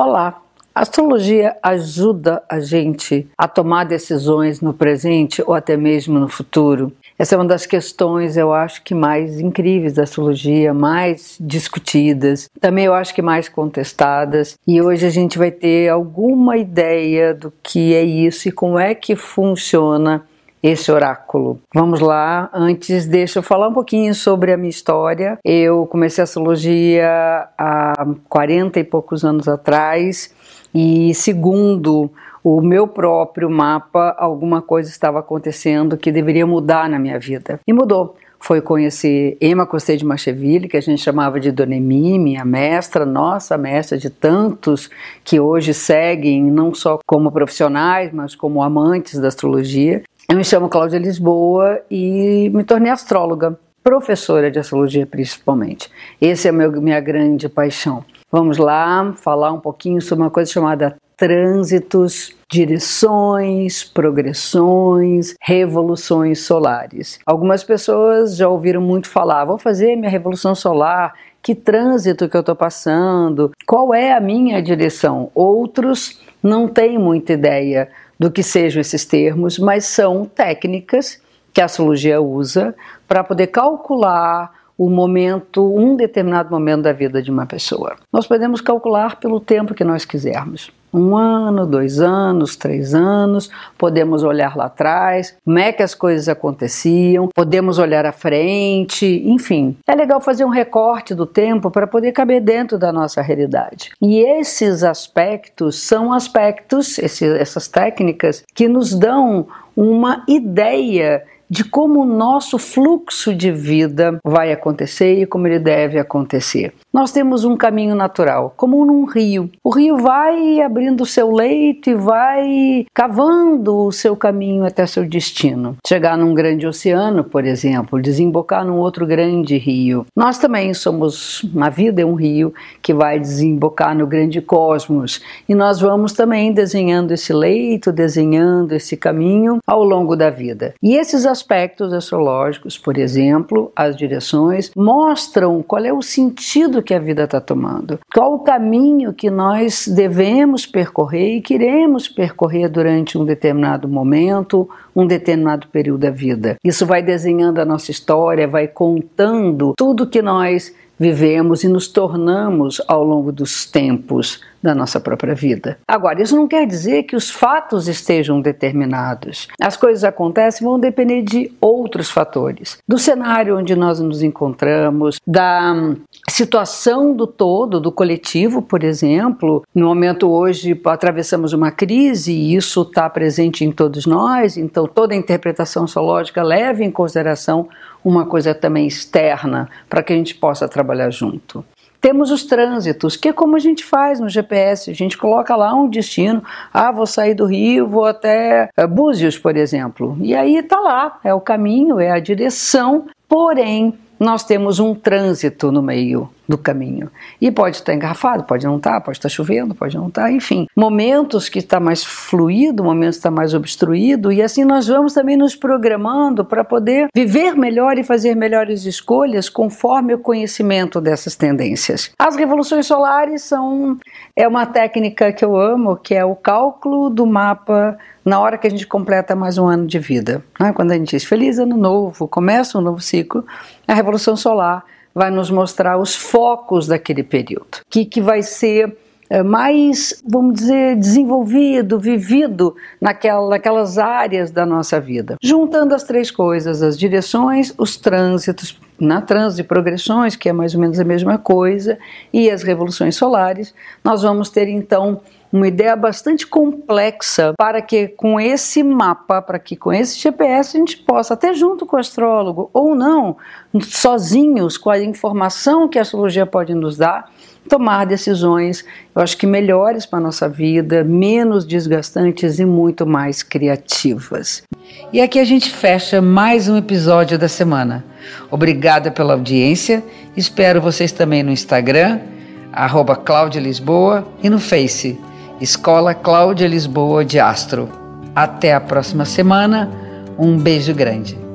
Olá! A astrologia ajuda a gente a tomar decisões no presente ou até mesmo no futuro. Essa é uma das questões, eu acho que mais incríveis da astrologia, mais discutidas, também eu acho que mais contestadas. E hoje a gente vai ter alguma ideia do que é isso e como é que funciona esse oráculo. Vamos lá, antes deixa eu falar um pouquinho sobre a minha história. Eu comecei a astrologia há 40 e poucos anos atrás e segundo o meu próprio mapa, alguma coisa estava acontecendo que deveria mudar na minha vida. E mudou foi conhecer Emma Costei de Macheville, que a gente chamava de Dona Emi, minha mestra, nossa mestra de tantos que hoje seguem não só como profissionais, mas como amantes da astrologia. Eu me chamo Cláudia Lisboa e me tornei astróloga, professora de astrologia principalmente. Essa é a minha grande paixão. Vamos lá falar um pouquinho sobre uma coisa chamada trânsitos, direções, progressões, revoluções solares. Algumas pessoas já ouviram muito falar: vou fazer minha revolução solar, que trânsito que eu estou passando, qual é a minha direção. Outros não têm muita ideia do que sejam esses termos, mas são técnicas que a astrologia usa para poder calcular o momento, um determinado momento da vida de uma pessoa. Nós podemos calcular pelo tempo que nós quisermos. Um ano, dois anos, três anos, podemos olhar lá atrás, como é que as coisas aconteciam, podemos olhar à frente, enfim. É legal fazer um recorte do tempo para poder caber dentro da nossa realidade. E esses aspectos são aspectos, essas técnicas, que nos dão uma ideia de como o nosso fluxo de vida vai acontecer e como ele deve acontecer. Nós temos um caminho natural, como num rio. O rio vai abrindo seu leito e vai cavando o seu caminho até seu destino. Chegar num grande oceano, por exemplo, desembocar num outro grande rio. Nós também somos, na vida é um rio que vai desembocar no grande cosmos e nós vamos também desenhando esse leito, desenhando esse caminho ao longo da vida. E esses aspectos astrológicos, por exemplo, as direções, mostram qual é o sentido que a vida está tomando, qual o caminho que nós devemos percorrer e queremos percorrer durante um determinado momento, um determinado período da vida. Isso vai desenhando a nossa história, vai contando tudo que nós vivemos e nos tornamos ao longo dos tempos da nossa própria vida. Agora, isso não quer dizer que os fatos estejam determinados. As coisas acontecem vão depender de outros fatores, do cenário onde nós nos encontramos, da hum, situação do todo, do coletivo, por exemplo. No momento hoje atravessamos uma crise e isso está presente em todos nós, então toda a interpretação zoológica leva em consideração uma coisa também externa para que a gente possa trabalhar junto. Temos os trânsitos, que é como a gente faz no GPS, a gente coloca lá um destino, ah, vou sair do Rio, vou até eh, Búzios, por exemplo. E aí está lá, é o caminho, é a direção, porém nós temos um trânsito no meio do caminho. E pode estar engarrafado, pode não estar, pode estar chovendo, pode não estar, enfim. Momentos que está mais fluido, momentos que está mais obstruído, e assim nós vamos também nos programando para poder viver melhor e fazer melhores escolhas conforme o conhecimento dessas tendências. As revoluções solares são é uma técnica que eu amo, que é o cálculo do mapa na hora que a gente completa mais um ano de vida. Né? Quando a gente diz feliz ano novo, começa um novo ciclo, a revolução solar vai nos mostrar os focos daquele período, que, que vai ser é, mais, vamos dizer, desenvolvido, vivido naquela, naquelas áreas da nossa vida. Juntando as três coisas, as direções, os trânsitos, na trânsito e progressões, que é mais ou menos a mesma coisa, e as revoluções solares, nós vamos ter então uma ideia bastante complexa para que com esse mapa, para que com esse GPS a gente possa, até junto com o astrólogo, ou não, sozinhos, com a informação que a astrologia pode nos dar, tomar decisões, eu acho que melhores para a nossa vida, menos desgastantes e muito mais criativas. E aqui a gente fecha mais um episódio da semana. Obrigada pela audiência, espero vocês também no Instagram, arroba Cláudia Lisboa e no Face Escola Cláudia Lisboa de Astro. Até a próxima semana. Um beijo grande.